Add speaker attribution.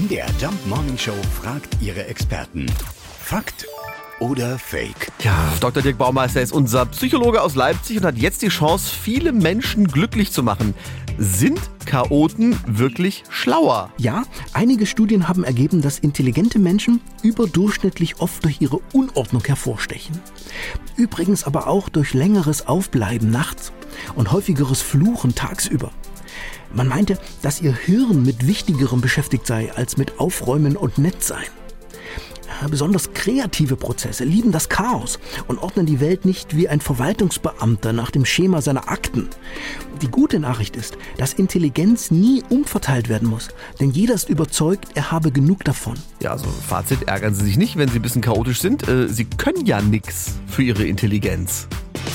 Speaker 1: MDR Jump Morning Show fragt ihre Experten. Fakt oder Fake?
Speaker 2: Ja, Dr. Dirk Baumeister ist unser Psychologe aus Leipzig und hat jetzt die Chance, viele Menschen glücklich zu machen. Sind Chaoten wirklich schlauer?
Speaker 3: Ja, einige Studien haben ergeben, dass intelligente Menschen überdurchschnittlich oft durch ihre Unordnung hervorstechen. Übrigens aber auch durch längeres Aufbleiben nachts und häufigeres Fluchen tagsüber. Man meinte, dass ihr Hirn mit Wichtigerem beschäftigt sei als mit Aufräumen und Nettsein. Besonders kreative Prozesse lieben das Chaos und ordnen die Welt nicht wie ein Verwaltungsbeamter nach dem Schema seiner Akten. Die gute Nachricht ist, dass Intelligenz nie umverteilt werden muss, denn jeder ist überzeugt, er habe genug davon.
Speaker 2: Ja, also Fazit, ärgern Sie sich nicht, wenn Sie ein bisschen chaotisch sind. Äh, Sie können ja nichts für Ihre Intelligenz.